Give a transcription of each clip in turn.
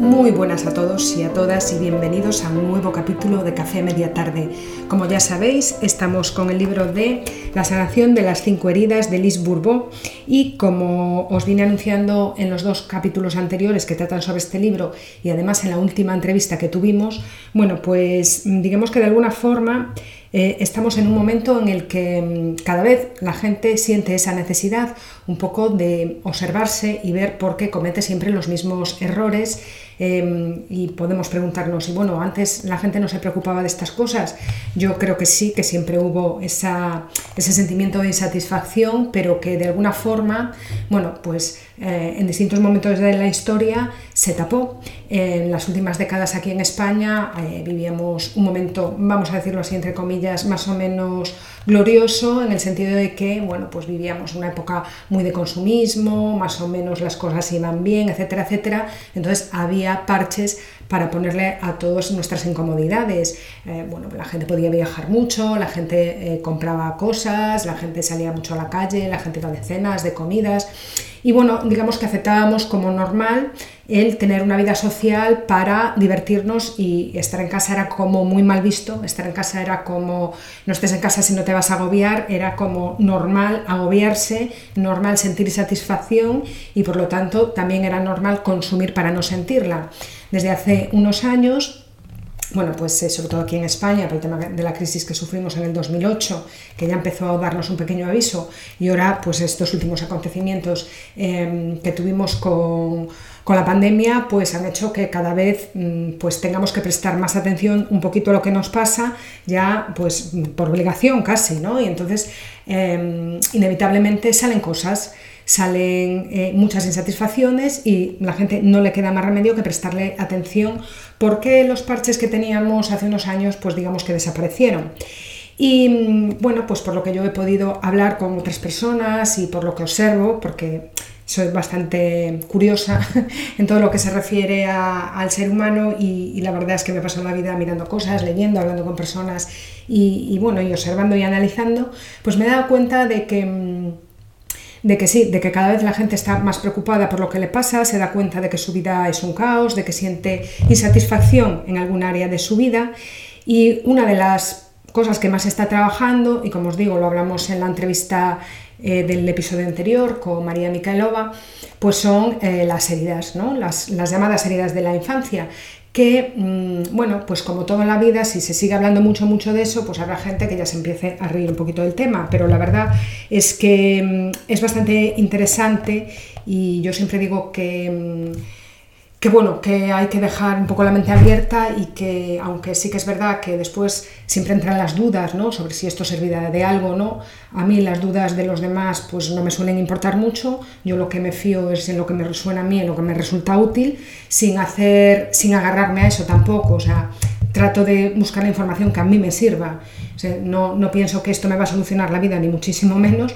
Muy buenas a todos y a todas y bienvenidos a un nuevo capítulo de Café Media Tarde. Como ya sabéis, estamos con el libro de La sanación de las cinco heridas de Liz Bourbeau y como os vine anunciando en los dos capítulos anteriores que tratan sobre este libro y además en la última entrevista que tuvimos, bueno, pues digamos que de alguna forma eh, estamos en un momento en el que mm, cada vez la gente siente esa necesidad un poco de observarse y ver por qué comete siempre los mismos errores Em, y podemos preguntarnos, y bueno, antes la gente no se preocupaba de estas cosas. Yo creo que sí, que siempre hubo esa, ese sentimiento de insatisfacción, pero que de alguna forma, bueno, pues eh, en distintos momentos de la historia se tapó. En las últimas décadas aquí en España eh, vivíamos un momento, vamos a decirlo así, entre comillas, más o menos glorioso en el sentido de que, bueno, pues vivíamos una época muy de consumismo, más o menos las cosas iban bien, etcétera, etcétera. Entonces había parches para ponerle a todas nuestras incomodidades. Eh, bueno, la gente podía viajar mucho, la gente eh, compraba cosas, la gente salía mucho a la calle, la gente iba de cenas, de comidas. Y bueno, digamos que aceptábamos como normal el tener una vida social para divertirnos y estar en casa era como muy mal visto, estar en casa era como no estés en casa si no te vas a agobiar, era como normal agobiarse, normal sentir satisfacción y por lo tanto también era normal consumir para no sentirla. Desde hace unos años bueno, pues eh, sobre todo aquí en España, por el tema de la crisis que sufrimos en el 2008, que ya empezó a darnos un pequeño aviso, y ahora pues estos últimos acontecimientos em, que tuvimos con, la pandemia, pues han hecho que cada vez mm, pues tengamos que prestar más atención un poquito a lo que nos pasa, ya pues por obligación casi, ¿no? Y entonces em, inevitablemente salen cosas salen eh, muchas insatisfacciones y la gente no le queda más remedio que prestarle atención porque los parches que teníamos hace unos años pues digamos que desaparecieron. Y mm, bueno, pues por lo que yo he podido hablar con otras personas y por lo que observo, porque soy bastante curiosa en todo lo que se refiere al ser humano y, la verdad es que me paso la vida mirando cosas, leyendo, hablando con personas y, y, bueno, y observando y analizando, pues me he dado cuenta de que mm, de que sí, de que cada vez la gente está más preocupada por lo que le pasa, se da cuenta de que su vida es un caos, de que siente insatisfacción en algún área de su vida y una de las cosas que más está trabajando, y como os digo, lo hablamos en la entrevista eh, del episodio anterior con María Micaelova, pues son eh, las heridas, ¿no? las, las llamadas heridas de la infancia, que, mm, bueno, pues como todo en la vida, si se sigue hablando mucho, mucho de eso, pues habrá gente que ya se empiece a reír un poquito del tema, pero la verdad es que mm, es bastante interesante y yo siempre digo que mm, que bueno, que hay que dejar un poco la mente abierta y que, aunque sí que es verdad que después siempre entran las dudas, ¿no? Sobre si esto servirá de algo o no, a mí las dudas de los demás pues no me suelen importar mucho, yo lo que me fío es en lo que me resuena a mí, en lo que me resulta útil, sin hacer, sin agarrarme a eso tampoco, o sea, trato de buscar la información que a mí me sirva, no, no pienso que esto me va a solucionar la vida, ni muchísimo menos,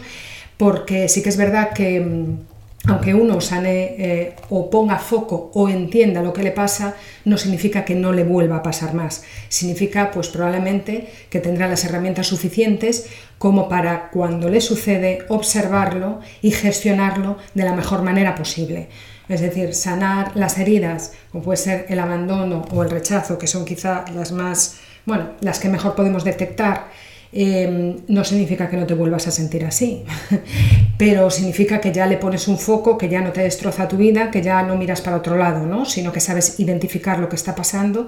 porque sí que es verdad que aunque uno sane eh, o ponga foco o entienda lo que le pasa, no significa que no le vuelva a pasar más. Significa, pues probablemente, que tendrá las herramientas suficientes como para cuando le sucede observarlo y gestionarlo de la mejor manera posible. Es decir, sanar las heridas, como puede ser el abandono o el rechazo, que son quizá las más, bueno, las que mejor podemos detectar Em, no significa que no te vuelvas a sentir así, pero significa que ya le pones un foco, que ya no te destroza tu vida, que ya no miras para otro lado, ¿no? sino que sabes identificar lo que está pasando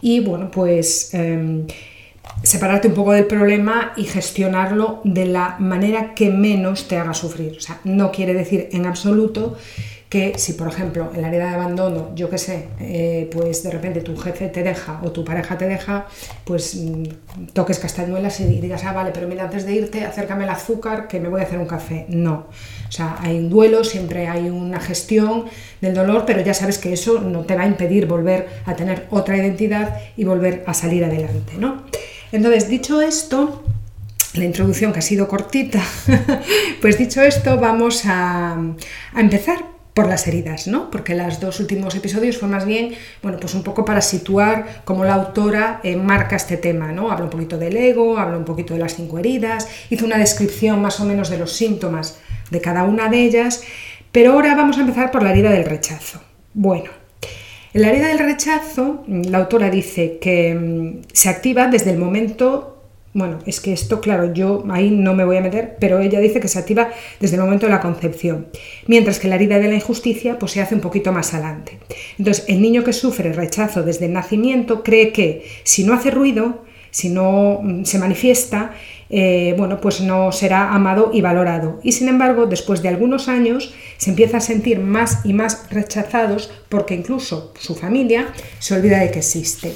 y bueno, pues em, separarte un poco del problema y gestionarlo de la manera que menos te haga sufrir. O sea, no quiere decir en absoluto que si, por ejemplo, en la herida de abandono, yo qué sé, eh, pues de repente tu jefe te deja o tu pareja te deja, pues mm, toques castañuelas y digas, ah, vale, pero mira, antes de irte, acércame el azúcar que me voy a hacer un café. No. O sea, hay un duelo, siempre hay una gestión del dolor, pero ya sabes que eso no te va a impedir volver a tener otra identidad y volver a salir adelante, ¿no? Entonces, dicho esto, la introducción que ha sido cortita, pues dicho esto, vamos a empezar por las heridas, ¿no? Porque los dos últimos episodios fue más bien, bueno, pues un poco para situar cómo la autora eh, marca este tema, ¿no? Habla un poquito del ego, habla un poquito de las cinco heridas, hizo una descripción más o menos de los síntomas de cada una de ellas, pero ahora vamos a empezar por la herida del rechazo. Bueno, en la herida del rechazo, la autora dice que mm, se activa desde el momento bueno, es que esto, claro, yo ahí no me voy a meter, pero ella dice que se activa desde el momento de la concepción, mientras que la herida de la injusticia pues se hace un poquito más adelante. Entonces, el niño que sufre rechazo desde el nacimiento cree que si no hace ruido, si no mm, se manifiesta, eh, bueno, pues no será amado y valorado. Y sin embargo, después de algunos años, se empieza a sentir más y más rechazados porque incluso su familia se olvida de que existe.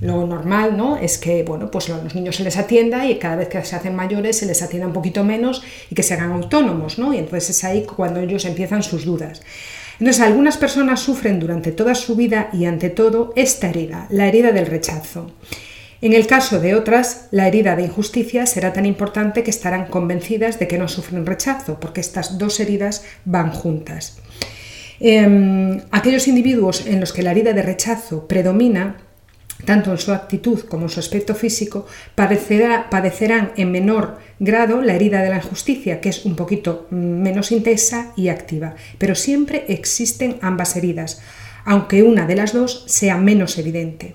Lo normal ¿no? es que bueno, pues a los niños se les atienda y cada vez que se hacen mayores se les atienda un poquito menos y que se hagan autónomos, ¿no? Y entonces es ahí cuando ellos empiezan sus dudas. Entonces, algunas personas sufren durante toda su vida y ante todo esta herida, la herida del rechazo. En el caso de otras, la herida de injusticia será tan importante que estarán convencidas de que no sufren rechazo, porque estas dos heridas van juntas. Em, aquellos individuos en los que la herida de rechazo predomina tanto en su actitud como en su aspecto físico, padecerán en menor grado la herida de la injusticia, que es un poquito menos intensa y activa. Pero siempre existen ambas heridas, aunque una de las dos sea menos evidente.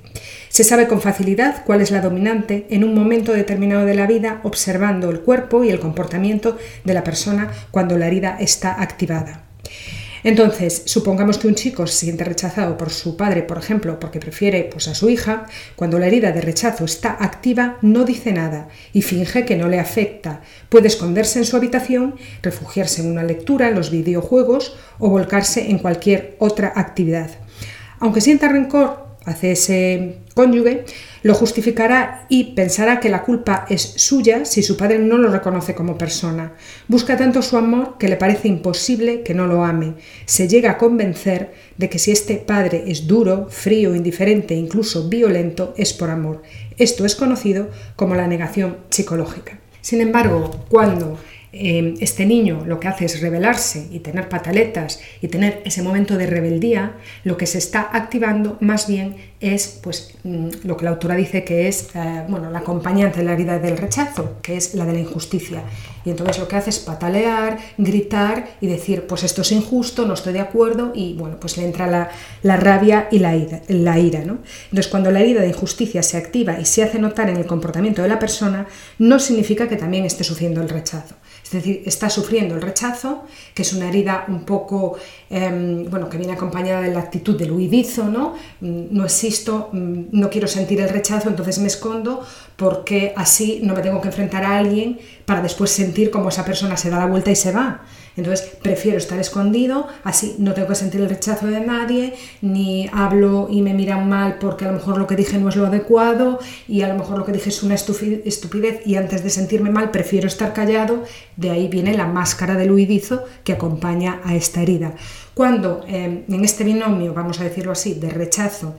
Se sabe con facilidad cuál es la dominante en un momento determinado de la vida observando el cuerpo y el comportamiento de la persona cuando la herida está activada. Entonces, supongamos que un chico se siente rechazado por su padre, por ejemplo, porque prefiere pues, a su hija, cuando la herida de rechazo está activa, no dice nada y finge que no le afecta. Puede esconderse en su habitación, refugiarse en una lectura, en los videojuegos o volcarse en cualquier otra actividad. Aunque sienta rencor hacia ese cónyuge, lo justificará y pensará que la culpa es suya si su padre no lo reconoce como persona. Busca tanto su amor que le parece imposible que no lo ame. Se llega a convencer de que si este padre es duro, frío, indiferente e incluso violento, es por amor. Esto es conocido como la negación psicológica. Sin embargo, cuando Em, este niño lo que hace es rebelarse y tener pataletas y tener ese momento de rebeldía, lo que se está activando más bien es pues, mm, lo que la autora dice que es eh, bueno, la acompañante de la herida del rechazo, que es la de la injusticia. Y entonces lo que hace es patalear, gritar y decir, pues esto es injusto, no estoy de acuerdo, y bueno, pues le entra la, rabia y la ira. La ira ¿no? Entonces cuando la herida de injusticia se activa y se hace notar en el comportamiento de la persona, no significa que también esté sufriendo el rechazo. Es decir, está sufriendo el rechazo, que es una herida un poco, em, bueno, que viene acompañada de la actitud del huidizo, ¿no? Mm, no existo, mm, no quiero sentir el rechazo, entonces me escondo porque así no me tengo que enfrentar a alguien para después sentir cómo esa persona se da la vuelta y se va. Entonces prefiero estar escondido, así no tengo que sentir el rechazo de nadie, ni hablo y me miran mal porque a lo mejor lo que dije no es lo adecuado y a lo mejor lo que dije es una estupidez y antes de sentirme mal prefiero estar callado. De ahí viene la máscara del huidizo que acompaña a esta herida. Cuando eh, en este binomio, vamos a decirlo así, de rechazo,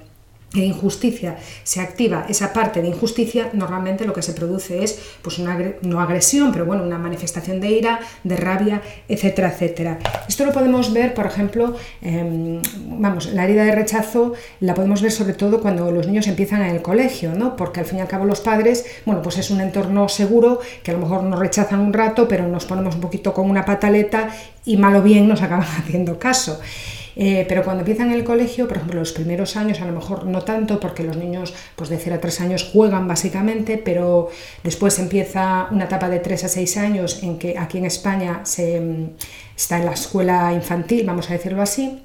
de injusticia se activa esa parte de injusticia, normalmente lo que se produce es pues una no agresión, pero bueno, una manifestación de ira, de rabia, etcétera, etcétera. Esto lo podemos ver, por ejemplo, em, vamos, la herida de rechazo la podemos ver sobre todo cuando los niños empiezan en el colegio, ¿no? Porque al fin y al cabo los padres, bueno, pues es un entorno seguro que a lo mejor nos rechazan un rato, pero nos ponemos un poquito con una pataleta y mal o bien nos acaban haciendo caso. Eh, pero cuando empiezan el colegio, por ejemplo, los primeros años, a lo mejor no tanto, porque los niños pues de 0 a 3 años juegan básicamente, pero después empieza una etapa de 3 a 6 años en que aquí en España se, mm, está en la escuela infantil, vamos a decirlo así,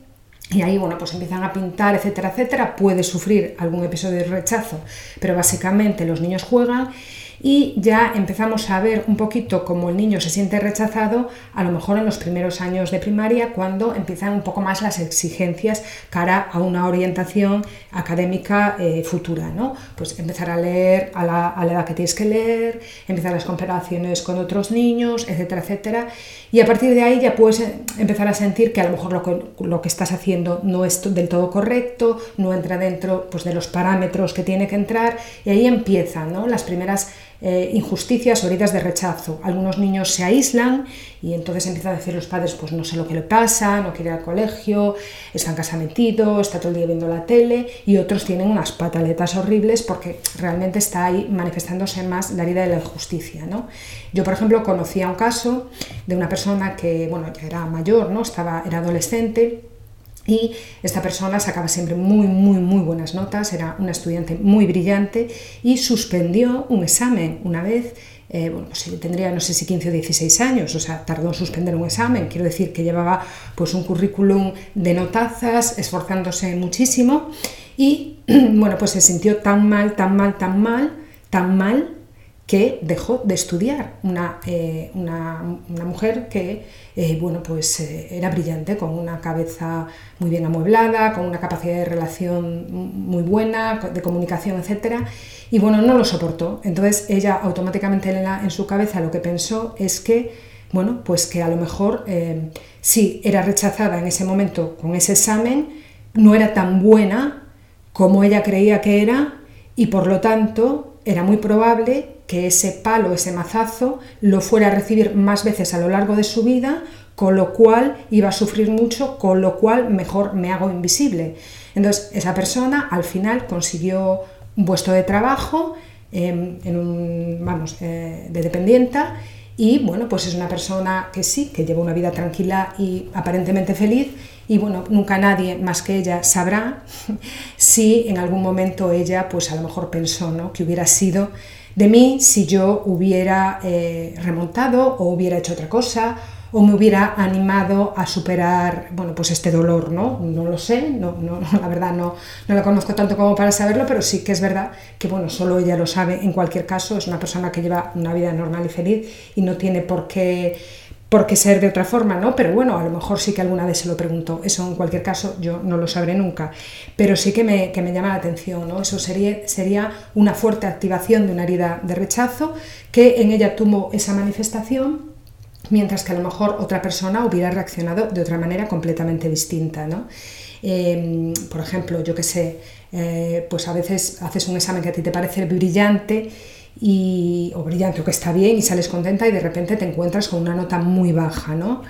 y ahí, bueno, pues empiezan a pintar, etcétera, etcétera. Puede sufrir algún episodio de rechazo, pero básicamente los niños juegan y ya empezamos a ver un poquito cómo el niño se siente rechazado, a lo mejor en los primeros años de primaria, cuando empiezan un poco más las exigencias cara a una orientación académica eh, futura, ¿no? Pues empezar a leer a la, edad que tienes que leer, empezar las comparaciones con otros niños, etcétera, etcétera, y a partir de ahí ya puedes eh, empezar a sentir que a lo mejor lo que, lo que estás haciendo no es del todo correcto, no entra dentro pues, de los parámetros que tiene que entrar, y ahí empiezan ¿no? las primeras eh, injusticias o heridas de rechazo. Algunos niños se aíslan y entonces empiezan a decir los padres, pues no sé lo que le pasa, no quiere ir al colegio, está en casa metido, está todo el día viendo la tele y otros tienen unas pataletas horribles porque realmente está ahí manifestándose más la herida de la injusticia. ¿no? Yo, por ejemplo, conocía un caso de una persona que, bueno, ya era mayor, ¿no? Estaba, era adolescente y esta persona sacaba siempre muy, muy, muy buenas notas, era una estudiante muy brillante y suspendió un examen una vez, eh, bueno, pues tendría no sé si 15 o 16 años, o sea, tardó en suspender un examen, quiero decir que llevaba pues un currículum de notazas, esforzándose muchísimo y bueno, pues se sintió tan mal, tan mal, tan mal, tan mal que dejó de estudiar, una, eh, una, una mujer que eh, bueno, pues, eh, era brillante, con una cabeza muy bien amueblada, con una capacidad de relación muy buena, de comunicación, etc. Y bueno, no lo soportó. Entonces ella automáticamente en, en su cabeza lo que pensó es que, bueno, pues que a lo mejor si era rechazada en ese momento con ese examen, no era tan buena como ella creía que era y por lo tanto era muy probable que ese palo, ese mazazo, lo fuera a recibir más veces a lo largo de su vida, con lo cual iba a sufrir mucho, con lo cual mejor me hago invisible. Entonces, esa persona al final consiguió un puesto de trabajo em, en un, vamos, eh, de dependienta y bueno, pues es una persona que sí, que lleva una vida tranquila y aparentemente feliz y bueno, nunca nadie más que ella sabrá si en algún momento ella pues a lo mejor pensó ¿no? que hubiera sido de mí si yo hubiera eh, remontado o hubiera hecho otra cosa o me hubiera animado a superar bueno, pues este dolor, ¿no? No lo sé, no, no, la verdad no, no la conozco tanto como para saberlo, pero sí que es verdad que bueno, solo ella lo sabe. En cualquier caso, es una persona que lleva una vida normal y feliz y no tiene por qué por qué ser de otra forma, ¿no? Pero bueno, a lo mejor sí que alguna vez se lo preguntó. Eso en cualquier caso yo no lo sabré nunca. Pero sí que me, que me llama la atención, ¿no? Eso sería, sería una fuerte activación de una herida de rechazo que en ella tuvo esa manifestación mientras que a lo mejor otra persona hubiera reaccionado de otra manera completamente distinta, ¿no? Em, por ejemplo, yo que sé, eh, pues a veces haces un examen que a ti te parece brillante y, o brillante o que está bien y sales contenta y de repente te encuentras con una nota muy baja, ¿no?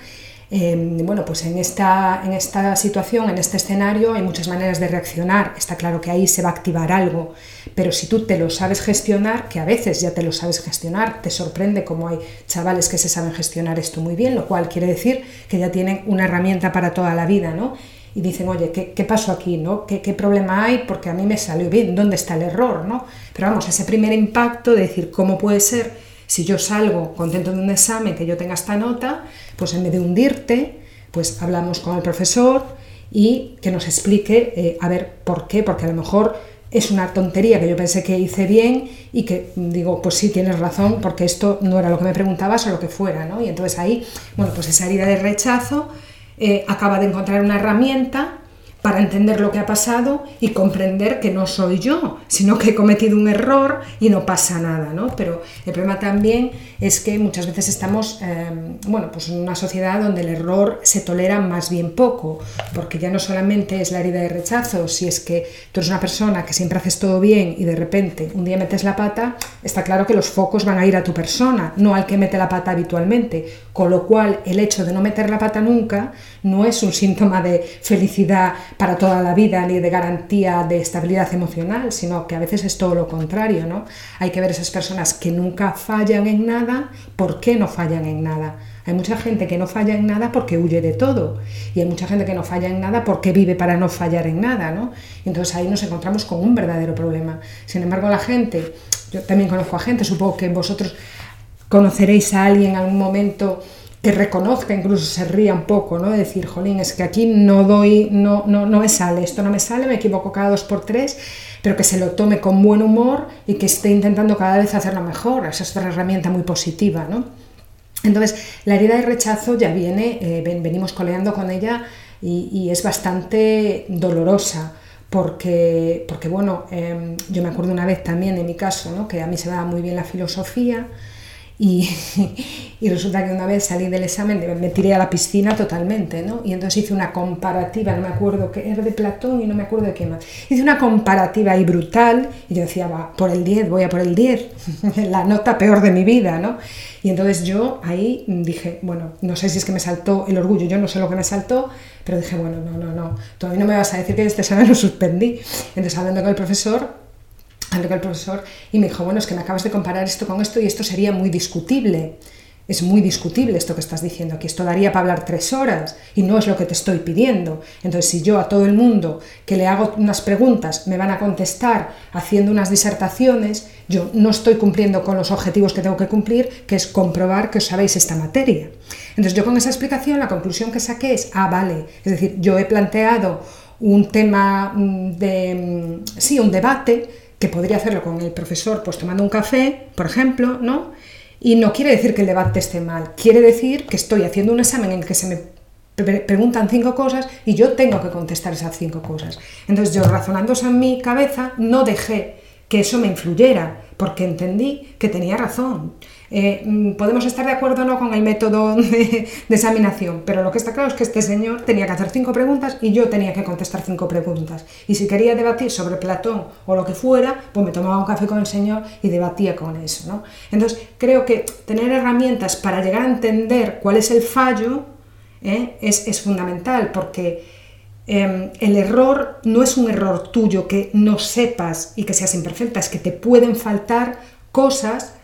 Em, bueno, pues en esta, en esta situación, en este escenario, hay muchas maneras de reaccionar. Está claro que ahí se va a activar algo, pero si tú te lo sabes gestionar, que a veces ya te lo sabes gestionar, te sorprende como hay chavales que se saben gestionar esto muy bien, lo cual quiere decir que ya tienen una herramienta para toda la vida, ¿no? Y dicen, oye, ¿qué, qué pasó aquí? ¿no? ¿Qué, ¿Qué, problema hay? Porque a mí me salió bien, ¿dónde está el error? ¿no? Pero vamos, ese primer impacto de decir, ¿cómo puede ser si yo salgo contento de un examen, que yo tenga esta nota, pues en vez de hundirte, pues hablamos con el profesor y que nos explique, eh, a ver, ¿por qué? Porque a lo mejor es una tontería que yo pensé que hice bien y que digo, pues sí, tienes razón, porque esto no era lo que me preguntabas o lo que fuera, ¿no? Y entonces ahí, bueno, pues esa herida de rechazo eh, acaba de encontrar una herramienta para entender lo que ha pasado y comprender que no soy yo, sino que he cometido un error y no pasa nada, ¿no? Pero el problema también es que muchas veces estamos, em, bueno, pues en una sociedad donde el error se tolera más bien poco, porque ya no solamente es la herida de rechazo, si es que tú eres una persona que siempre haces todo bien y de repente un día metes la pata, está claro que los focos van a ir a tu persona, no al que mete la pata habitualmente, con lo cual el hecho de no meter la pata nunca no es un síntoma de felicidad para toda la vida ni de garantía de estabilidad emocional, sino que a veces es todo lo contrario, ¿no? Hay que ver esas personas que nunca fallan en nada, ¿por qué no fallan en nada? Hay mucha gente que no falla en nada porque huye de todo y hay mucha gente que no falla en nada porque vive para no fallar en nada, ¿no? entonces ahí nos encontramos con un verdadero problema. Sin embargo, la gente, yo también conozco a gente, supongo que vosotros conoceréis a alguien en algún momento que reconozca, incluso se ría un poco, ¿no? De decir, jolín, es que aquí no doy, no, no, no me sale, esto no me sale, me equivoco cada dos por tres, pero que se lo tome con buen humor y que esté intentando cada vez hacerlo mejor. Esa es otra herramienta muy positiva, ¿no? Entonces, la herida de rechazo ya viene, eh, venimos coleando con ella y, es bastante dolorosa. Porque, porque bueno, em, yo me acuerdo una vez también en mi caso, ¿no? que a mí se me daba muy bien la filosofía, Y, y, resulta que una vez salí del examen, me tiré a la piscina totalmente, ¿no? Y entonces hice una comparativa, no me acuerdo qué era de Platón y no me acuerdo de qué más. Hice una comparativa ahí brutal y yo decía, va, por el 10, voy a por el 10, la nota peor de mi vida, ¿no? Y entonces yo ahí dije, bueno, no sé si es que me saltó el orgullo, yo no sé lo que me saltó, pero dije, bueno, no, no, no, todavía no me vas a decir que este examen lo suspendí. Entonces hablando con el profesor, hablé con el profesor y me dijo, bueno, es que me acabas de comparar esto con esto y esto sería muy discutible. Es muy discutible esto que estás diciendo aquí. Esto daría para hablar tres horas y no es lo que te estoy pidiendo. Entonces, si yo a todo el mundo que le hago unas preguntas me van a contestar haciendo unas disertaciones, yo no estoy cumpliendo con los objetivos que tengo que cumplir, que es comprobar que os sabéis esta materia. Entonces, yo con esa explicación la conclusión que saqué es, ah, vale, es decir, yo he planteado un tema mm, de, mm, sí, un debate que podría hacerlo con el profesor, pues tomando un café, por ejemplo, ¿no? Y no quiere decir que el debate esté mal, quiere decir que estoy haciendo un examen en el que se me preguntan cinco cosas y yo tengo que contestar esas cinco cosas. Entonces yo razonando en mi cabeza no dejé que eso me influyera, porque entendí que tenía razón. Eh, mm, podemos estar de acuerdo o no con el método de, examinación, pero lo que está claro es que este señor tenía que hacer cinco preguntas y yo tenía que contestar cinco preguntas. Y si quería debatir sobre Platón o lo que fuera, pues me tomaba un café con el señor y debatía con eso. ¿no? Entonces, creo que tener herramientas para llegar a entender cuál es el fallo ¿eh? es, fundamental, porque em, el error no es un error tuyo que no sepas y que seas imperfecta, es que te pueden faltar cosas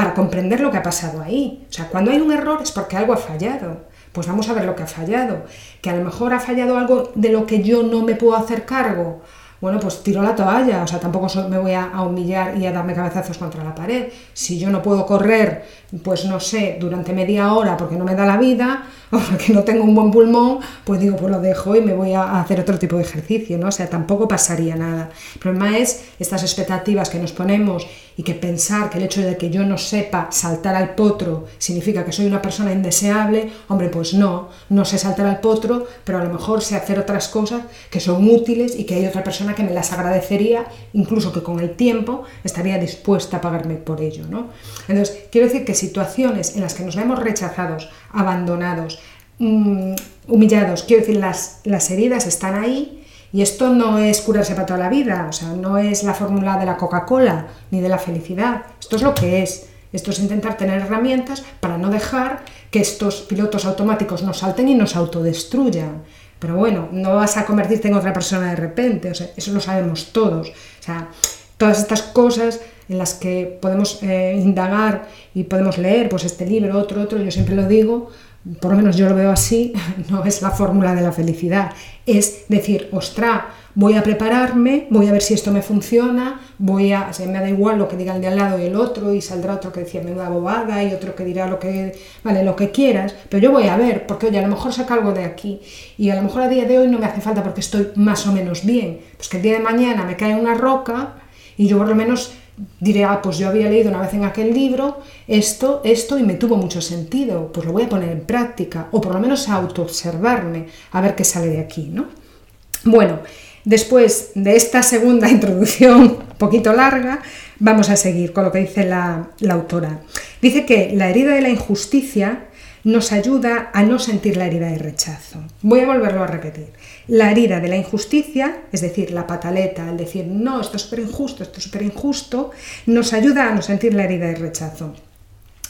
para comprender lo que ha pasado ahí. O sea, cuando hay un error es porque algo ha fallado. Pues vamos a ver lo que ha fallado. Que a lo mejor ha fallado algo de lo que yo no me puedo hacer cargo bueno, pues tiro la toalla, o sea, tampoco me voy a, humillar y a darme cabezazos contra la pared. Si yo no puedo correr, pues no sé, durante media hora porque no me da la vida o porque no tengo un buen pulmón, pues digo, pues lo dejo y me voy a hacer otro tipo de ejercicio, ¿no? O sea, tampoco pasaría nada. El problema es estas expectativas que nos ponemos y que pensar que el hecho de que yo no sepa saltar al potro significa que soy una persona indeseable, hombre, pues no, no sé saltar al potro, pero a lo mejor sé hacer otras cosas que son útiles y que hay otra persona que me las agradecería, incluso que con el tiempo estaría dispuesta a pagarme por ello. ¿no? Entonces, quiero decir que situaciones en las que nos vemos rechazados, abandonados, mm, humillados, quiero decir, las, las heridas están ahí y esto no es curarse para toda la vida, o sea, no es la fórmula de la Coca-Cola ni de la felicidad, esto es lo que es. Esto es intentar tener herramientas para no dejar que estos pilotos automáticos nos salten y nos autodestruyan. Pero bueno, no vas a convertirte en otra persona de repente, o sea, eso lo sabemos todos. O sea, todas estas cosas en las que podemos eh, indagar y podemos leer, pues este libro, otro, otro, yo siempre lo digo, por lo menos yo lo veo así, no es la fórmula de la felicidad, es decir, ostra, voy a prepararme, voy a ver si esto me funciona, voy a, o me da igual lo que diga el de al lado y el otro, y saldrá otro que decía menuda bobada, y otro que dirá lo que, vale, lo que quieras, pero yo voy a ver, porque oye, a lo mejor saca algo de aquí, y a lo mejor a día de hoy no me hace falta porque estoy más o menos bien, pues que el día de mañana me cae una roca, y yo por lo menos diré, ah, pues yo había leído una vez en aquel libro esto, esto y me tuvo mucho sentido, pues lo voy a poner en práctica, o por lo menos a autoobservarme, a ver qué sale de aquí, ¿no? Bueno, después de esta segunda introducción un poquito larga, vamos a seguir con lo que dice la, la autora. Dice que la herida de la injusticia nos ayuda a no sentir la herida de rechazo. Voy a volverlo a repetir. La herida de la injusticia, es decir, la pataleta, el decir, no, esto es súper injusto, esto es súper injusto, nos ayuda a no sentir la herida de rechazo.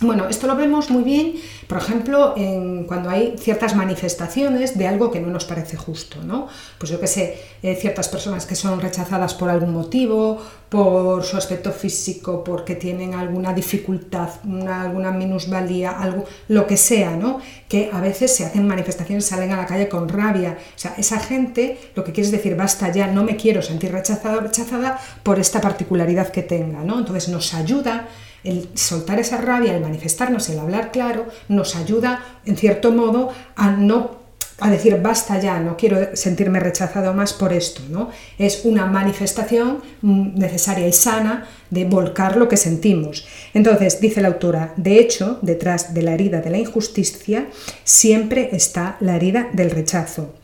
Bueno, esto lo vemos muy bien, por ejemplo, en, cuando hay ciertas manifestaciones de algo que no nos parece justo, ¿no? Pues yo que sé, eh, ciertas personas que son rechazadas por algún motivo, por su aspecto físico, porque tienen alguna dificultad, alguna minusvalía, algo, lo que sea, ¿no? Que a veces se hacen manifestaciones, salen a la calle con rabia. O sea, esa gente lo que quiere es decir, basta ya, no me quiero sentir rechazado o rechazada por esta particularidad que tenga, ¿no? Entonces nos ayuda el soltar esa rabia, el manifestarnos, el hablar claro, nos ayuda, en cierto modo, a no a decir basta ya, no quiero sentirme rechazado más por esto, ¿no? Es una manifestación mm, necesaria y sana de volcar lo que sentimos. Entonces, dice la autora, de hecho, detrás de la herida de la injusticia siempre está la herida del rechazo.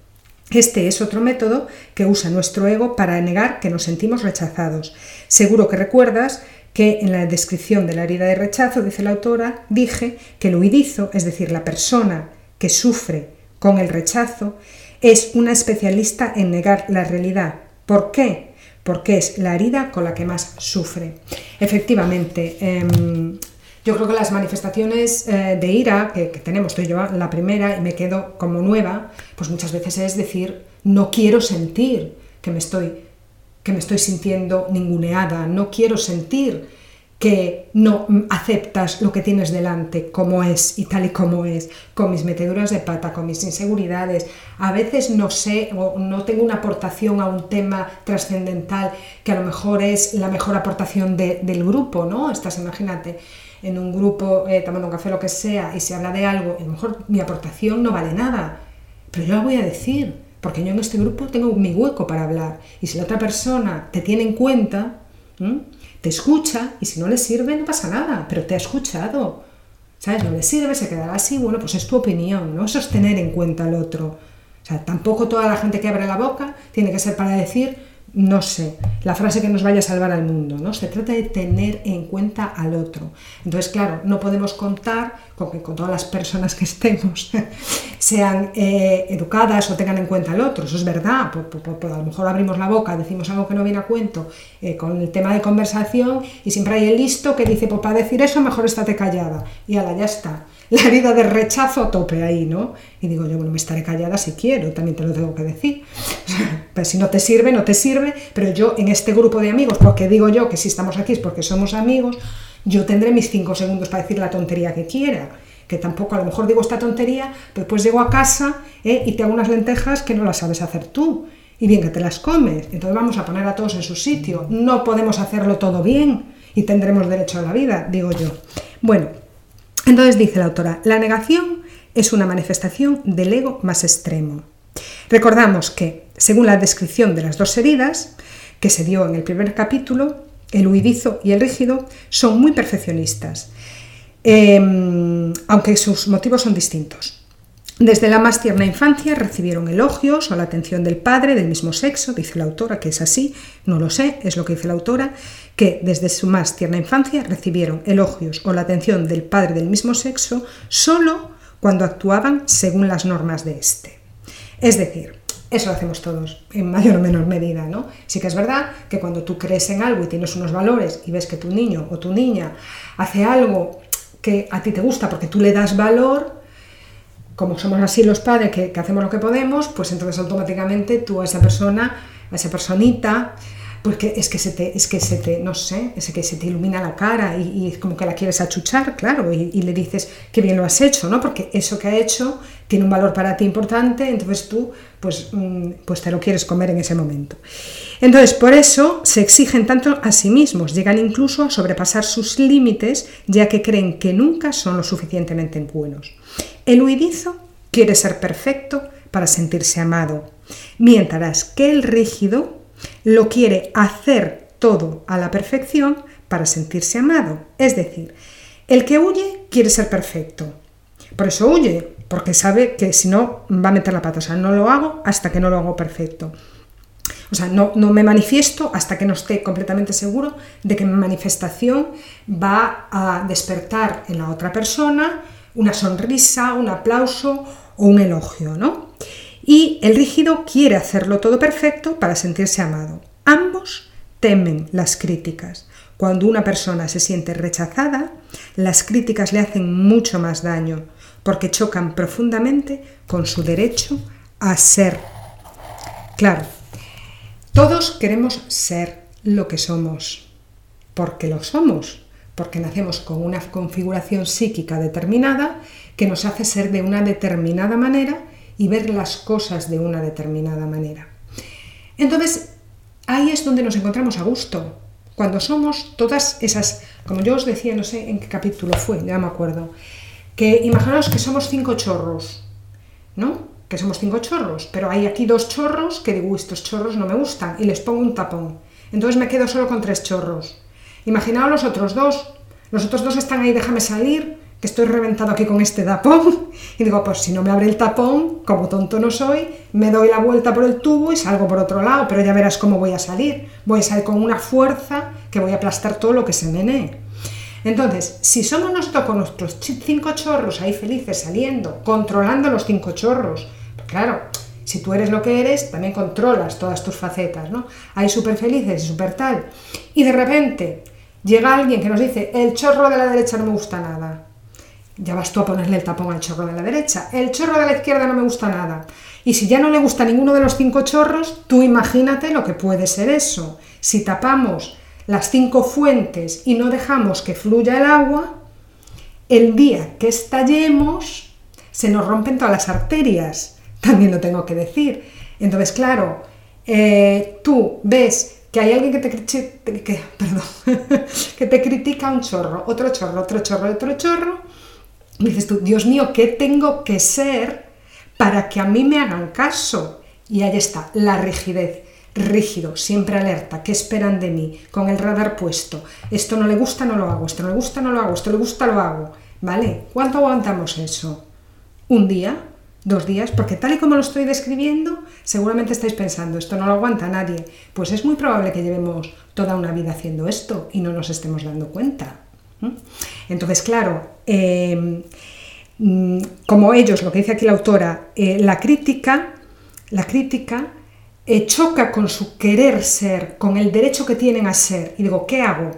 Este es otro método que usa nuestro ego para negar que nos sentimos rechazados. Seguro que recuerdas que en la descripción de la herida de rechazo, dice la autora, dije que el huidizo, es decir, la persona que sufre con el rechazo, es una especialista en negar la realidad. ¿Por qué? Porque es la herida con la que más sufre. Efectivamente, em, yo creo que las manifestaciones eh, de ira que, tenemos, estoy yo la primera y me quedo como nueva, pues muchas veces es decir, no quiero sentir que me estoy, que me estoy sintiendo ninguneada, no quiero sentir que no aceptas lo que tienes delante como es y tal y como es, con mis meteduras de pata, con mis inseguridades. A veces no sé o no tengo una aportación a un tema trascendental que a lo mejor es la mejor aportación del grupo, ¿no? Estás, imagínate, en un grupo eh, tomando un café, lo que sea, y se habla de algo, a lo mejor mi aportación no vale nada, pero yo la voy a decir, porque yo en este grupo tengo mi hueco para hablar. Y si la otra persona te tiene en cuenta, te escucha y si no le sirve no pasa nada, pero te ha escuchado. ¿Sabes? No le sirve, se quedará así, bueno, pues es tu opinión, no eso es tener en cuenta al otro. O sea, tampoco toda la gente que abre la boca tiene que ser para decir no sé, la frase que nos vaya a salvar al mundo, ¿no? Se trata de tener en cuenta al otro. Entonces, claro, no podemos contar con que con todas las personas que estemos sean eh, educadas o tengan en cuenta al otro, eso es verdad, a lo mejor abrimos la boca, decimos algo que no viene a cuento eh, con el tema de conversación y siempre hay el listo que dice, pues para decir eso mejor estate callada y ala, ya está la herida de rechazo tope ahí, ¿no? Y digo yo, bueno, me estaré callada si quiero, también te lo tengo que decir. Pues si no te sirve, no te sirve, pero yo en este grupo de amigos, porque digo yo que si estamos aquí es porque somos amigos, yo tendré mis cinco segundos para decir la tontería que quiera. Que tampoco, a lo mejor digo esta tontería, pero después llego a casa ¿eh? y te hago unas lentejas que no las sabes hacer tú. Y bien que te las comes. Entonces vamos a poner a todos en su sitio. No podemos hacerlo todo bien y tendremos derecho a la vida, digo yo. Bueno, entonces dice la autora, la negación es una manifestación del ego más extremo. Recordamos que, según la descripción de las dos heridas que se dio en el primer capítulo, el huidizo y el rígido son muy perfeccionistas, em, aunque sus motivos son distintos. Desde la más tierna infancia recibieron elogios o la atención del padre del mismo sexo, dice la autora que es así, no lo sé, es lo que dice la autora, que desde su más tierna infancia recibieron elogios o la atención del padre del mismo sexo solo cuando actuaban según las normas de éste. Es decir, eso lo hacemos todos, en mayor o menor medida, ¿no? Sí que es verdad que cuando tú crees en algo y tienes unos valores y ves que tu niño o tu niña hace algo que a ti te gusta porque tú le das valor, como somos así los padres que, hacemos lo que podemos, pues entonces automáticamente tú a esa persona, a esa personita, porque es que se te, es que se te, no sé, es que se te ilumina la cara y, como que la quieres achuchar, claro, y, le dices que bien lo has hecho, ¿no? Porque eso que ha hecho tiene un valor para ti importante, entonces tú, pues, mm, pues te lo quieres comer en ese momento. Entonces, por eso se exigen tanto a sí mismos, llegan incluso a sobrepasar sus límites, ya que creen que nunca son lo suficientemente buenos. El huidizo quiere ser perfecto para sentirse amado, mientras que el rígido lo quiere hacer todo a la perfección para sentirse amado. Es decir, el que huye quiere ser perfecto. Por eso huye, porque sabe que si no va a meter la pata. O sea, no lo hago hasta que no lo hago perfecto. O sea, no, no, me manifiesto hasta que no esté completamente seguro de que mi manifestación va a despertar en la otra persona una sonrisa, un aplauso o un elogio, ¿no? Y el rígido quiere hacerlo todo perfecto para sentirse amado. Ambos temen las críticas. Cuando una persona se siente rechazada, las críticas le hacen mucho más daño porque chocan profundamente con su derecho a ser. Claro, todos queremos ser lo que somos, porque lo somos, porque nacemos con una configuración psíquica determinada que nos hace ser de una determinada manera y ver las cosas de una determinada manera. Entonces, ahí es donde nos encontramos a gusto, cuando somos todas esas, como yo os decía, no sé en qué capítulo fue, ya me acuerdo, que imaginaos que somos cinco chorros, ¿no? Que somos cinco chorros, pero hay aquí dos chorros que digo, estos chorros no me gustan y les pongo un tapón. Entonces me quedo solo con tres chorros. Imaginaos los otros dos. Los otros dos están ahí, déjame salir, que estoy reventado aquí con este tapón. Y digo, pues si no me abre el tapón, como tonto no soy, me doy la vuelta por el tubo y salgo por otro lado, pero ya verás cómo voy a salir. Voy a salir con una fuerza que voy a aplastar todo lo que se menee. Entonces, si somos nosotros con nuestros cinco chorros ahí felices saliendo, controlando los cinco chorros, pues claro, si tú eres lo que eres, también controlas todas tus facetas, ¿no? Ahí súper felices y súper tal. Y de repente llega alguien que nos dice, el chorro de la derecha no me gusta nada. Ya vas tú a ponerle el tapón al chorro de la derecha. El chorro de la izquierda no me gusta nada. Y si ya no le gusta ninguno de los cinco chorros, tú imagínate lo que puede ser eso. Si tapamos las cinco fuentes y no dejamos que fluya el agua, el día que estallemos se nos rompen todas las arterias también lo tengo que decir. Entonces, claro, eh, tú ves que hay alguien que te, que, que te critica un chorro, otro chorro, otro chorro, otro chorro, dices tú, Dios mío, ¿qué tengo que ser para que a mí me hagan caso? Y ahí está, la rigidez. Rígido, siempre alerta, ¿qué esperan de mí? Con el radar puesto. Esto no le gusta, no lo hago. Esto no le gusta, no lo hago. Esto le gusta, lo hago. ¿Vale? ¿Cuánto aguantamos eso? ¿Un día? dos días, porque tal y como lo estoy describiendo, seguramente estáis pensando, esto no lo aguanta nadie. Pues es muy probable que llevemos toda una vida haciendo esto y no nos estemos dando cuenta. Entonces, claro, em, mm, como ellos, lo que dice aquí la autora, eh, la crítica, la crítica eh, choca con su querer ser, con el derecho que tienen a ser. Y digo, ¿qué hago?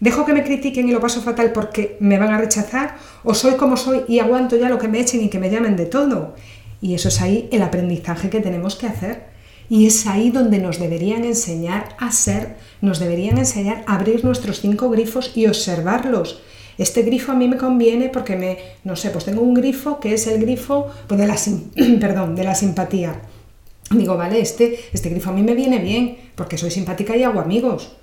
¿Dejo que me critiquen y lo paso fatal porque me van a rechazar? ¿O soy como soy y aguanto ya lo que me echen y que me llamen de todo? Y eso es ahí el aprendizaje que tenemos que hacer. Y es ahí donde nos deberían enseñar a ser, nos deberían enseñar a abrir nuestros cinco grifos y observarlos. Este grifo a mí me conviene porque me, no sé, pues tengo un grifo que es el grifo pues de, la, perdón, de la simpatía. Digo, vale, este, este grifo a mí me viene bien porque soy simpática y hago amigos.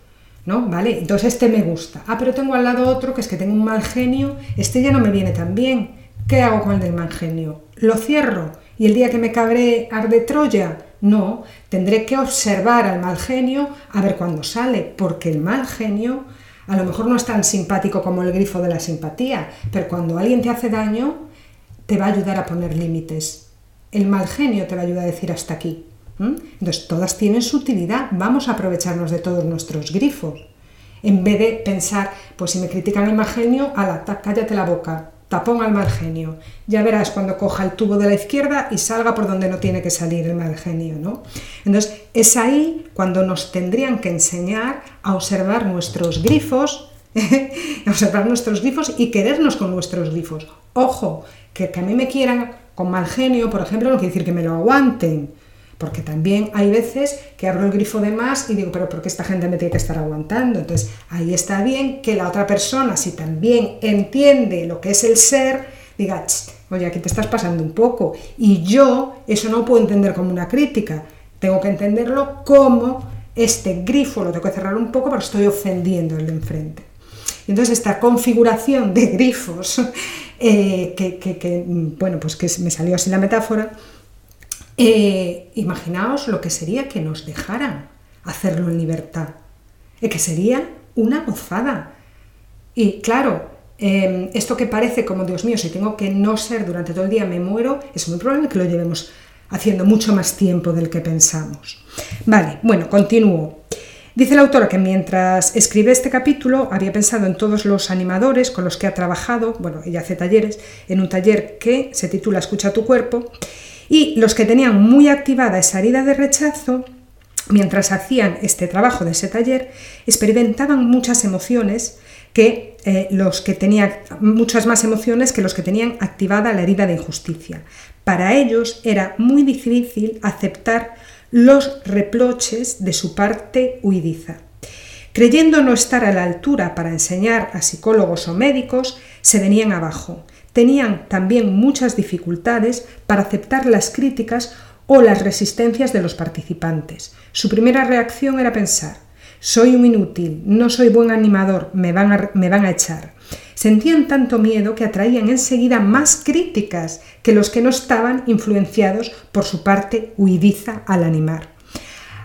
¿No? Vale, entonces este me gusta. Ah, pero tengo al lado otro que es que tengo un mal genio, este ya no me viene tan bien. ¿Qué hago con el del mal genio? ¿Lo cierro? y el día que me cabré arde Troya. No, tendré que observar al mal genio a ver cuándo sale, porque el mal genio a lo mejor no es tan simpático como el grifo de la simpatía, pero cuando alguien te hace daño, te va a ayudar a poner límites. El mal genio te va a ayudar a decir hasta aquí. Entonces, todas tienen su utilidad. Vamos a aprovecharnos de todos nuestros grifos. En vez de pensar, pues si me critican el mal genio, ala, cállate la boca tapón al mal genio. Ya verás cuando coja el tubo de la izquierda y salga por donde no tiene que salir el mal genio, ¿no? Entonces, es ahí cuando nos tendrían que enseñar a observar nuestros grifos, a observar nuestros grifos y querernos con nuestros grifos. Ojo, que, que a mí me quieran con mal genio, por ejemplo, no quiere decir que me lo aguanten, porque también hay veces que abro el grifo de más y digo, pero ¿por qué esta gente me tiene que estar aguantando? Entonces ahí está bien que la otra persona, si también entiende lo que es el ser, diga, oye, aquí te estás pasando un poco. Y yo eso no puedo entender como una crítica, tengo que entenderlo como este grifo, lo tengo que cerrar un poco porque estoy ofendiendo al de enfrente. Entonces esta configuración de grifos, eh, que, que, bueno, pues que me salió así la metáfora, eh, imaginaos lo que sería que nos dejaran hacerlo en libertad, eh, que sería una gozada. Y claro, em, esto que parece como, Dios mío, si tengo que no ser durante todo el día, me muero, es muy probable que lo llevemos haciendo mucho más tiempo del que pensamos. Vale, bueno, continúo. Dice la autora que mientras escribe este capítulo había pensado en todos los animadores con los que ha trabajado, bueno, ella hace talleres, en un taller que se titula Escucha tu cuerpo, y los que tenían muy activada esa herida de rechazo, mientras hacían este trabajo de ese taller, experimentaban muchas emociones que eh, los que tenían muchas más emociones que los que tenían activada la herida de injusticia. Para ellos era muy difícil aceptar los reproches de su parte huidiza. Creyendo no estar a la altura para enseñar a psicólogos o médicos, se venían abajo tenían también muchas dificultades para aceptar las críticas o las resistencias de los participantes. Su primera reacción era pensar, soy un inútil, no soy buen animador, me van a, echar. Sentían tanto miedo que atraían enseguida más críticas que los que no estaban influenciados por su parte huidiza al animar.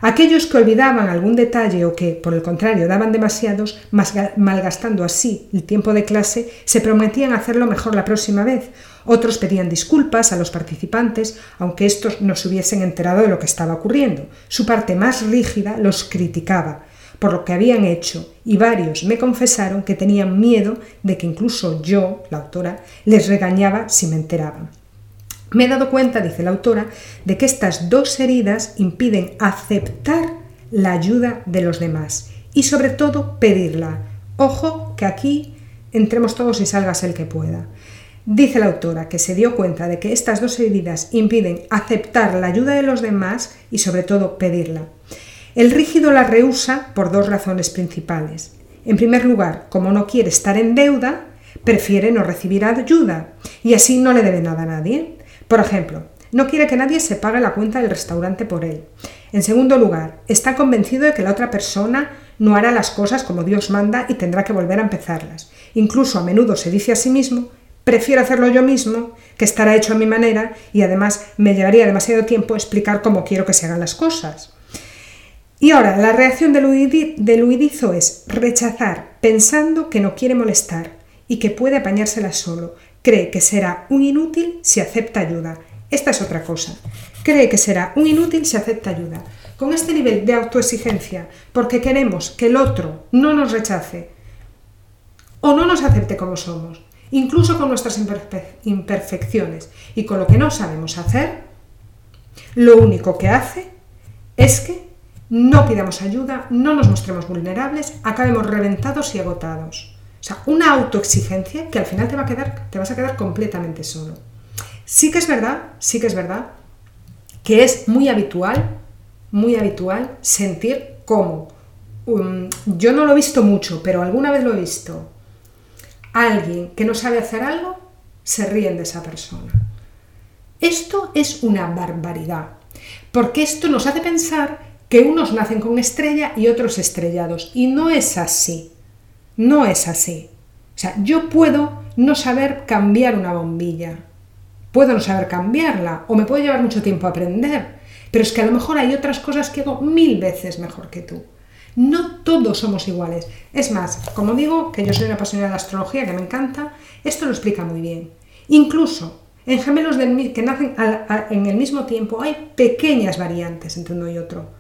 Aquellos que olvidaban algún detalle o que, por el contrario, daban demasiados, malgastando así el tiempo de clase, se prometían hacerlo mejor la próxima vez. Otros pedían disculpas a los participantes, aunque estos no se hubiesen enterado de lo que estaba ocurriendo. Su parte más rígida los criticaba por lo que habían hecho y varios me confesaron que tenían miedo de que incluso yo, la autora, les regañaba si me enteraban. Me he dado cuenta, dice la autora, de que estas dos heridas impiden aceptar la ayuda de los demás y sobre todo pedirla. Ojo que aquí entremos todos y salgas el que pueda. Dice la autora que se dio cuenta de que estas dos heridas impiden aceptar la ayuda de los demás y sobre todo pedirla. El rígido la rehúsa por dos razones principales. En primer lugar, como no quiere estar en deuda, prefiere no recibir ayuda y así no le debe nada a nadie. Por ejemplo, no quiere que nadie se pague la cuenta del restaurante por él. En segundo lugar, está convencido de que la otra persona no hará las cosas como Dios manda y tendrá que volver a empezarlas. Incluso a menudo se dice a sí mismo, prefiero hacerlo yo mismo, que estará hecho a mi manera y además me llevaría demasiado tiempo explicar cómo quiero que se hagan las cosas. Y ahora, la reacción del, huidizo es rechazar pensando que no quiere molestar y que puede apañársela solo. Cree que será un inútil si acepta ayuda. Esta es otra cosa. Cree que será un inútil si acepta ayuda. Con este nivel de autoexigencia, porque queremos que el otro no nos rechace o no nos acepte como somos, incluso con nuestras imperfecciones y con lo que no sabemos hacer, lo único que hace es que no pidamos ayuda, no nos mostremos vulnerables, acabemos reventados y agotados. Sea, una autoexigencia que al final te, va a quedar, te vas a quedar completamente solo. Sí que es verdad, sí que es verdad que es muy habitual, muy habitual sentir como, um, yo no lo he visto mucho, pero alguna vez lo he visto, alguien que no sabe hacer algo, se ríen de esa persona. Esto es una barbaridad, porque esto nos hace pensar que unos nacen con estrella y otros estrellados. Y no es así. No es así. O sea, yo puedo no saber cambiar una bombilla. Puedo no saber cambiarla o me puede llevar mucho tiempo aprender. Pero es que a lo mejor hay otras cosas que hago mil veces mejor que tú. No todos somos iguales. Es más, como digo, que yo soy una apasionada de astrología, que me encanta, esto lo explica muy bien. Incluso en gemelos que nacen en el mismo tiempo hay pequeñas variantes entre uno y otro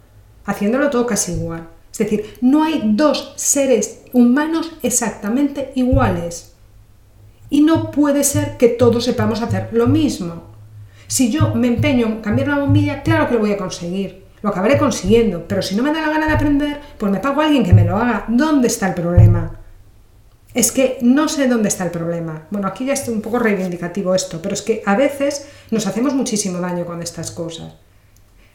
haciéndolo todo casi igual. Es decir, no hay dos seres humanos exactamente iguales. Y no puede ser que todos sepamos hacer lo mismo. Si yo me empeño en cambiar la bombilla, claro que lo voy a conseguir. Lo acabaré consiguiendo. Pero si no me da la gana de aprender, pues me pago a alguien que me lo haga. ¿Dónde está el problema? Es que no sé dónde está el problema. Bueno, aquí ya está un poco reivindicativo esto, pero es que a veces nos hacemos muchísimo daño con estas cosas.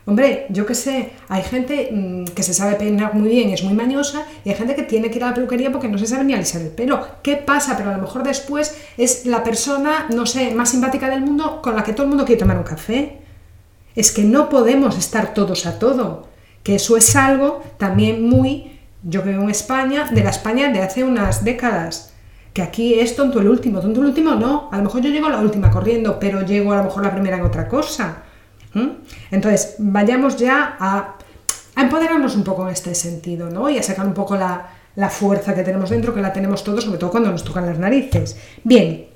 Hombre, yo qué sé, hay gente mm, que se sabe peinar muy bien y es muy maniosa, y hay gente que tiene que ir a la peluquería porque no se sabe ni alisar el pelo. ¿Qué pasa? Pero a lo mejor después es la persona, no sé, más simpática del mundo con la que todo el mundo quiere tomar un café. Es que no podemos estar todos a todo. Que eso es algo también muy, yo veo en España, de la España de hace unas décadas. Que aquí es tonto el último, tonto el último no. A lo mejor yo llego a la última corriendo, pero llego a lo mejor la primera en otra cosa. ¿Mm? Entonces, vayamos ya a, empoderarnos un poco en este sentido, ¿no? Y a sacar un poco la, la fuerza que tenemos dentro, que la tenemos todos, sobre todo cuando nos tocan las narices. Bien,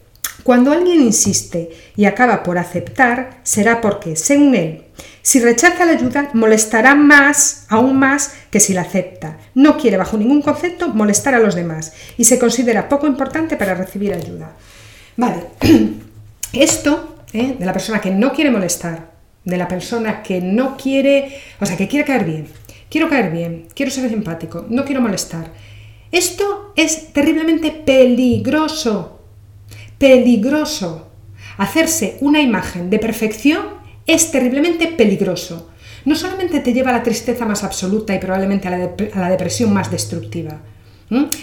cuando alguien insiste y acaba por aceptar, será porque, según él, si rechaza la ayuda, molestará más, aún más, que si la acepta. No quiere, bajo ningún concepto, molestar a los demás y se considera poco importante para recibir ayuda. Vale, esto ¿eh? de la persona que no quiere molestar, de la persona que no quiere, o sea, que quiere caer bien. Quiero caer bien, quiero ser simpático, no quiero molestar. Esto es terriblemente peligroso. Peligroso. Hacerse una imagen de perfección es terriblemente peligroso. No solamente te lleva a la tristeza más absoluta y probablemente a la, depresión más destructiva,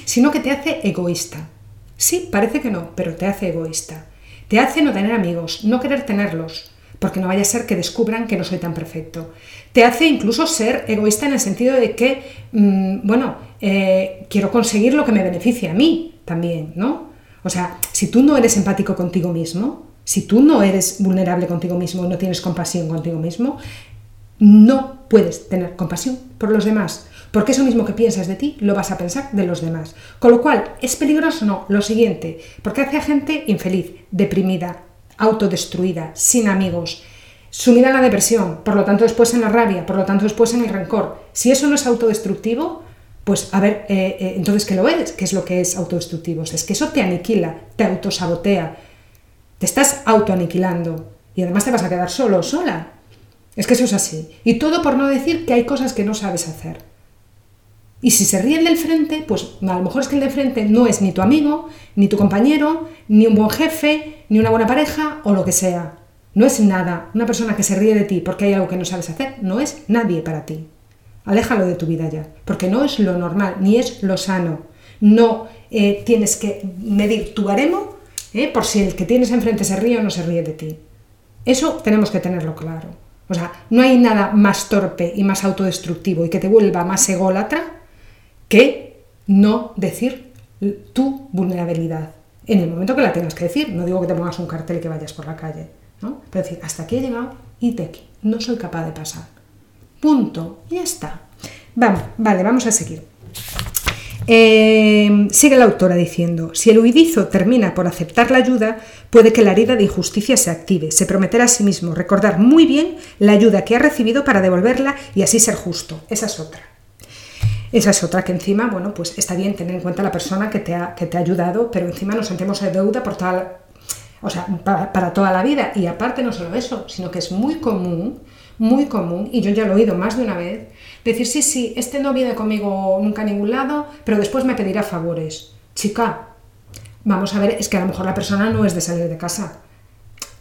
sino que te hace egoísta. Sí, parece que no, pero te hace egoísta. Te hace no tener amigos, no querer tenerlos, porque no vaya a ser que descubran que no soy tan perfecto. Te hace incluso ser egoísta en el sentido de que, mm, bueno, eh, quiero conseguir lo que me beneficie a mí también, ¿no? O sea, si tú no eres empático contigo mismo, si tú no eres vulnerable contigo mismo no tienes compasión contigo mismo, no puedes tener compasión por los demás, porque eso mismo que piensas de ti lo vas a pensar de los demás. Con lo cual, ¿es peligroso? No, lo siguiente, porque hace a gente infeliz, deprimida, autodestruida, sin amigos, sumida en la depresión, por lo tanto después en la rabia, por lo tanto después en el rencor. Si eso no es autodestructivo, pues a ver, eh, eh, entonces ¿qué lo es? ¿Qué es lo que es autodestructivo? Es que eso te aniquila, te autosabotea, te estás autoaniquilando y además te vas a quedar solo o sola. Es que eso es así. Y todo por no decir que hay cosas que no sabes hacer. Y si se ríen del frente, pues a lo mejor es que el de frente no es ni tu amigo, ni tu compañero, ni un buen jefe, ni una buena pareja o lo que sea. No es nada. Una persona que se ríe de ti porque hay algo que no sabes hacer, no es nadie para ti. Aléjalo de tu vida ya, porque no es lo normal, ni es lo sano. No eh, tienes que medir tu baremo eh, por si el que tienes enfrente se ríe o no se ríe de ti. Eso tenemos que tenerlo claro. O sea, no hay nada más torpe y más autodestructivo y que te vuelva más ególatra que no decir tu vulnerabilidad. En el momento que la tengas que decir, no digo que te pongas un cartel y que vayas por la calle, ¿no? Pero decir, hasta aquí he llegado y te aquí, no soy capaz de pasar. Punto, y ya está. Vamos, vale, vamos a seguir. Eh, sigue la autora diciendo, si el huidizo termina por aceptar la ayuda, puede que la herida de injusticia se active, se prometerá a sí mismo recordar muy bien la ayuda que ha recibido para devolverla y así ser justo. Esa es otra. Esa es otra que encima, bueno, pues está bien tener en cuenta la persona que te ha, que te ha ayudado, pero encima nos sentimos de deuda por toda o sea, para, toda la vida. Y aparte no solo eso, sino que es muy común, muy común, y yo ya lo he oído más de una vez, decir, sí, sí, este no viene conmigo nunca a ningún lado, pero después me pedirá favores. Chica, vamos a ver, es que a lo mejor la persona no es de salir de casa.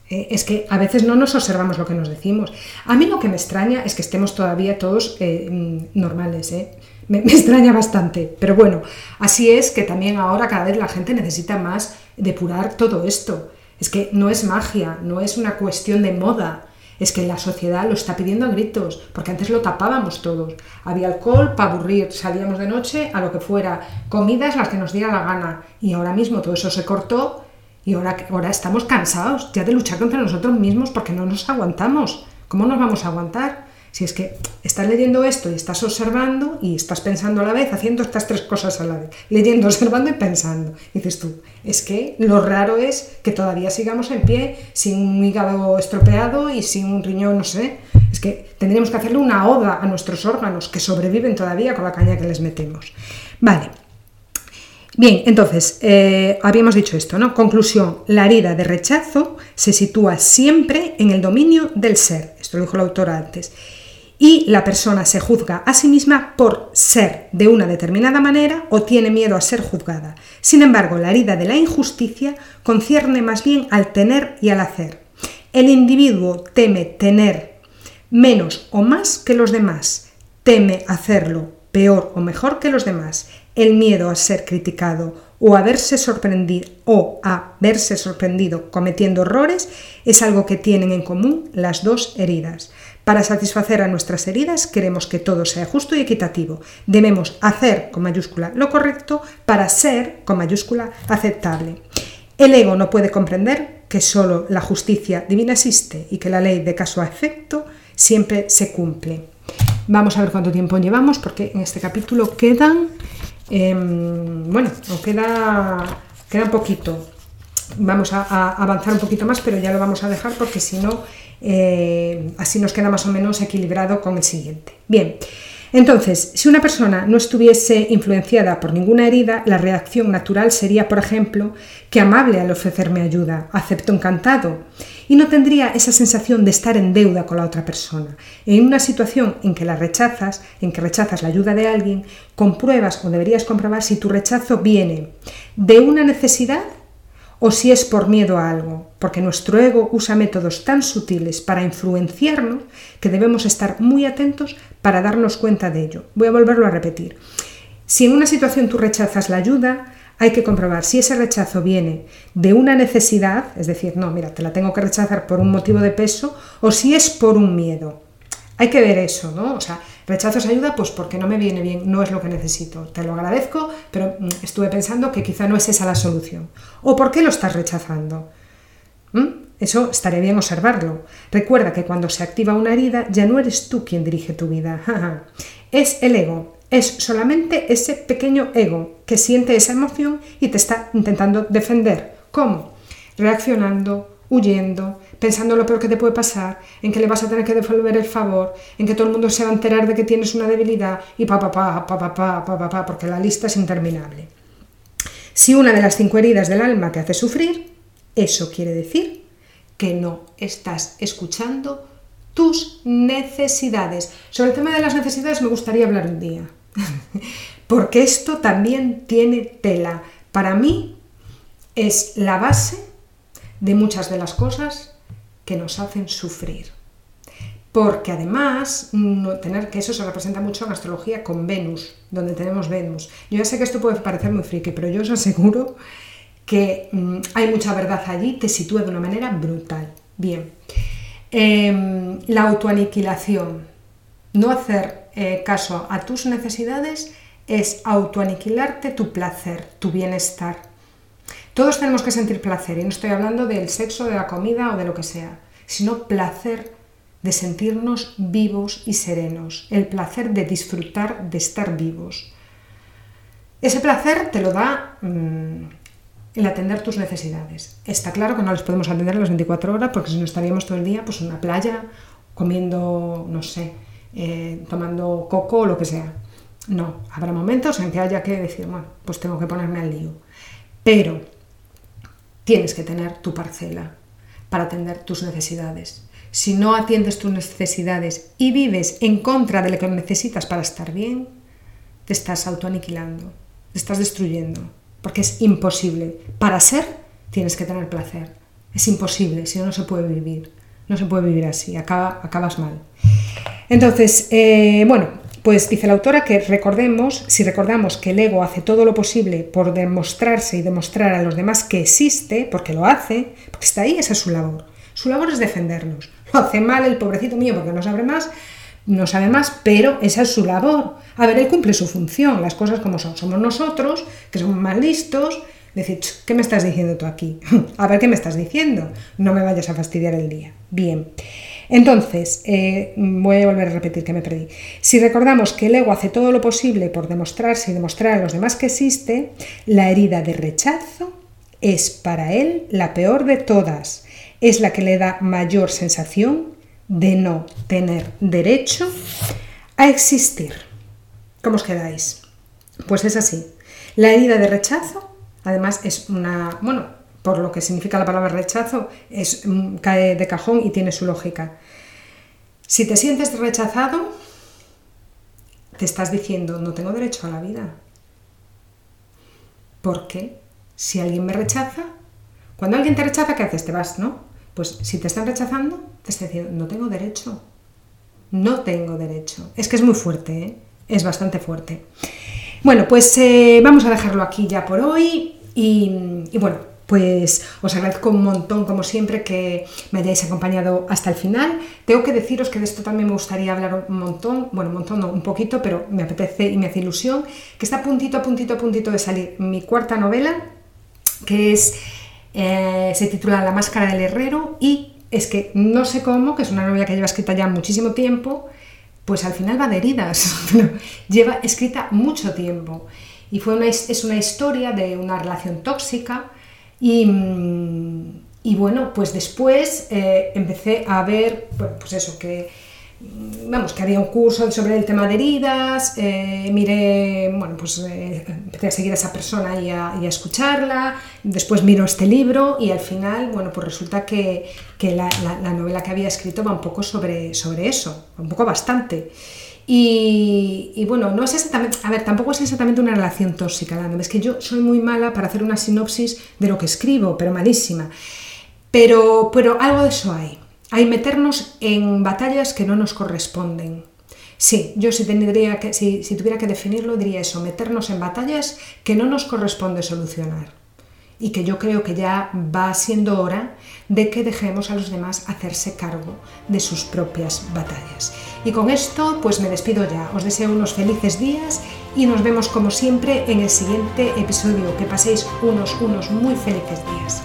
Eh, es que a veces no nos observamos lo que nos decimos. A mí lo que me extraña es que estemos todavía todos eh, mm, normales, ¿eh? Me, extraña bastante. Pero bueno, así es que también ahora cada vez la gente necesita más depurar todo esto. Es que no es magia, no es una cuestión de moda, es que la sociedad lo está pidiendo a gritos, porque antes lo tapábamos todos. Había alcohol para aburrir, salíamos de noche a lo que fuera, comidas las que nos diera la gana, y ahora mismo todo eso se cortó y ahora, ahora estamos cansados ya de luchar contra nosotros mismos porque no nos aguantamos. ¿Cómo nos vamos a aguantar? Si es que estás leyendo esto y estás observando y estás pensando a la vez, haciendo estas tres cosas a la vez, leyendo, observando y pensando. dices tú, es que lo raro es que todavía sigamos en pie sin un hígado estropeado y sin un riñón, no sé. Es que tendríamos que hacerle una oda a nuestros órganos que sobreviven todavía con la caña que les metemos. Vale. Bien, entonces, eh, habíamos dicho esto, ¿no? Conclusión, la herida de rechazo se sitúa siempre en el dominio del ser. Esto lo dijo la autora antes y la persona se juzga a sí misma por ser de una determinada manera o tiene miedo a ser juzgada. Sin embargo, la herida de la injusticia concierne más bien al tener y al hacer. El individuo teme tener menos o más que los demás, teme hacerlo peor o mejor que los demás. El miedo a ser criticado o a verse sorprendido o a verse sorprendido cometiendo errores es algo que tienen en común las dos heridas. Para satisfacer a nuestras heridas queremos que todo sea justo y equitativo. Debemos hacer con mayúscula lo correcto para ser con mayúscula aceptable. El ego no puede comprender que solo la justicia divina existe y que la ley de caso a efecto siempre se cumple. Vamos a ver cuánto tiempo llevamos porque en este capítulo quedan, em, bueno, queda, queda un poquito. Vamos a avanzar un poquito más, pero ya lo vamos a dejar porque si no eh, así nos queda más o menos equilibrado con el siguiente. Bien, entonces, si una persona no estuviese influenciada por ninguna herida, la reacción natural sería, por ejemplo, que amable al ofrecerme ayuda, acepto encantado, y no tendría esa sensación de estar en deuda con la otra persona. En una situación en que la rechazas, en que rechazas la ayuda de alguien, compruebas o deberías comprobar si tu rechazo viene de una necesidad o si es por miedo a algo, porque nuestro ego usa métodos tan sutiles para influenciarnos que debemos estar muy atentos para darnos cuenta de ello. Voy a volverlo a repetir. Si en una situación tú rechazas la ayuda, hay que comprobar si ese rechazo viene de una necesidad, es decir, no, mira, te la tengo que rechazar por un motivo de peso, o si es por un miedo. Hay que ver eso, ¿no? Rechazo ayuda pues porque no me viene bien, no es lo que necesito. Te lo agradezco, pero mm, estuve pensando que quizá no es esa la solución. ¿O por qué lo estás rechazando? ¿Mm? Eso estaría bien observarlo. Recuerda que cuando se activa una herida ya no eres tú quien dirige tu vida. es el ego. Es solamente ese pequeño ego que siente esa emoción y te está intentando defender. ¿Cómo? Reaccionando, huyendo, pensando lo peor que te puede pasar, en que le vas a tener que devolver el favor, en que todo el mundo se va a enterar de que tienes una debilidad y pa pa pa pa pa pa pa pa, pa porque la lista es interminable. Si una de las cinco heridas del alma te hace sufrir, eso quiere decir que no estás escuchando tus necesidades. Sobre el tema de las necesidades me gustaría hablar un día, porque esto también tiene tela. Para mí es la base de muchas de las cosas que nos hacen sufrir. Porque además, no, tener que eso se representa mucho en astrología con Venus, donde tenemos Venus. Yo ya sé que esto puede parecer muy friki, pero yo os aseguro que mmm, hay mucha verdad allí, te sitúa de una manera brutal. Bien, eh, la autoaniquilación, no hacer eh, caso a tus necesidades es autoaniquilarte tu placer, tu bienestar. Todos tenemos que sentir placer, y no estoy hablando del sexo, de la comida o de lo que sea, sino placer de sentirnos vivos y serenos, el placer de disfrutar de estar vivos. Ese placer te lo da mmm, el atender tus necesidades. Está claro que no les podemos atender a las 24 horas porque si no estaríamos todo el día pues en una playa comiendo, no sé, eh, tomando coco o lo que sea. No, habrá momentos en que haya que decir, bueno, pues tengo que ponerme al lío. Pero tienes que tener tu parcela para atender tus necesidades. Si no atiendes tus necesidades y vives en contra de lo que necesitas para estar bien, te estás autoaniquilando, te estás destruyendo, porque es imposible. Para ser, tienes que tener placer. Es imposible, si no, no se puede vivir. No se puede vivir así, acaba, acabas mal. Entonces, eh, bueno, pues dice la autora que recordemos, si recordamos que el ego hace todo lo posible por demostrarse y demostrar a los demás que existe, porque lo hace, porque está ahí, esa es su labor. Su labor es defendernos. Lo hace mal el pobrecito mío porque no sabe más, no sabe más, pero esa es su labor. A ver, él cumple su función, las cosas como son. Somos nosotros, que somos más listos, decir, ¿qué me estás diciendo tú aquí? a ver qué me estás diciendo. No me vayas a fastidiar el día. Bien. Entonces, eh, voy a volver a repetir que me perdí. Si recordamos que el ego hace todo lo posible por demostrarse y demostrar a los demás que existe, la herida de rechazo es para él la peor de todas. Es la que le da mayor sensación de no tener derecho a existir. ¿Cómo os quedáis? Pues es así. La herida de rechazo, además, es una, bueno, por lo que significa la palabra rechazo, es, mm, cae de cajón y tiene su lógica. Si te sientes rechazado, te estás diciendo, no tengo derecho a la vida. ¿Por qué? Si alguien me rechaza, cuando alguien te rechaza, ¿qué haces? Te vas, ¿no? Pues si te están rechazando, te estás diciendo, no tengo derecho. No tengo derecho. Es que es muy fuerte, ¿eh? es bastante fuerte. Bueno, pues eh, vamos a dejarlo aquí ya por hoy y, y bueno, pues os agradezco un montón, como siempre, que me hayáis acompañado hasta el final. Tengo que deciros que de esto también me gustaría hablar un montón, bueno, un montón, no, un poquito, pero me apetece y me hace ilusión, que está puntito, a puntito, a puntito de salir mi cuarta novela, que es, eh, se titula La máscara del herrero y es que no sé cómo, que es una novela que lleva escrita ya muchísimo tiempo, pues al final va de heridas, lleva escrita mucho tiempo. Y fue una, es una historia de una relación tóxica, y, mm, y bueno, pues después eh, empecé a ver, pues eso, que mm, vamos, que había un curso sobre el tema de heridas, eh, miré, bueno, pues eh, empecé a seguir a esa persona y a, escucharla, después miro este libro y al final, bueno, pues resulta que, que la, la, la, novela que había escrito va un poco sobre, sobre eso, un poco bastante. Y, bueno, no es exactamente, a ver, tampoco es exactamente una relación tóxica, es que yo soy muy mala para hacer una sinopsis de lo que escribo, pero malísima. Pero, pero algo de eso hay. Hay meternos en batallas que no nos corresponden. Sí, yo si, tendría que, si, si tuviera que definirlo diría eso, meternos en batallas que no nos corresponde solucionar y que yo creo que ya va siendo hora de que dejemos a los demás hacerse cargo de sus propias batallas. Y con esto pues me despido ya, os deseo unos felices días y nos vemos como siempre en el siguiente episodio. Que paséis unos, unos muy felices días.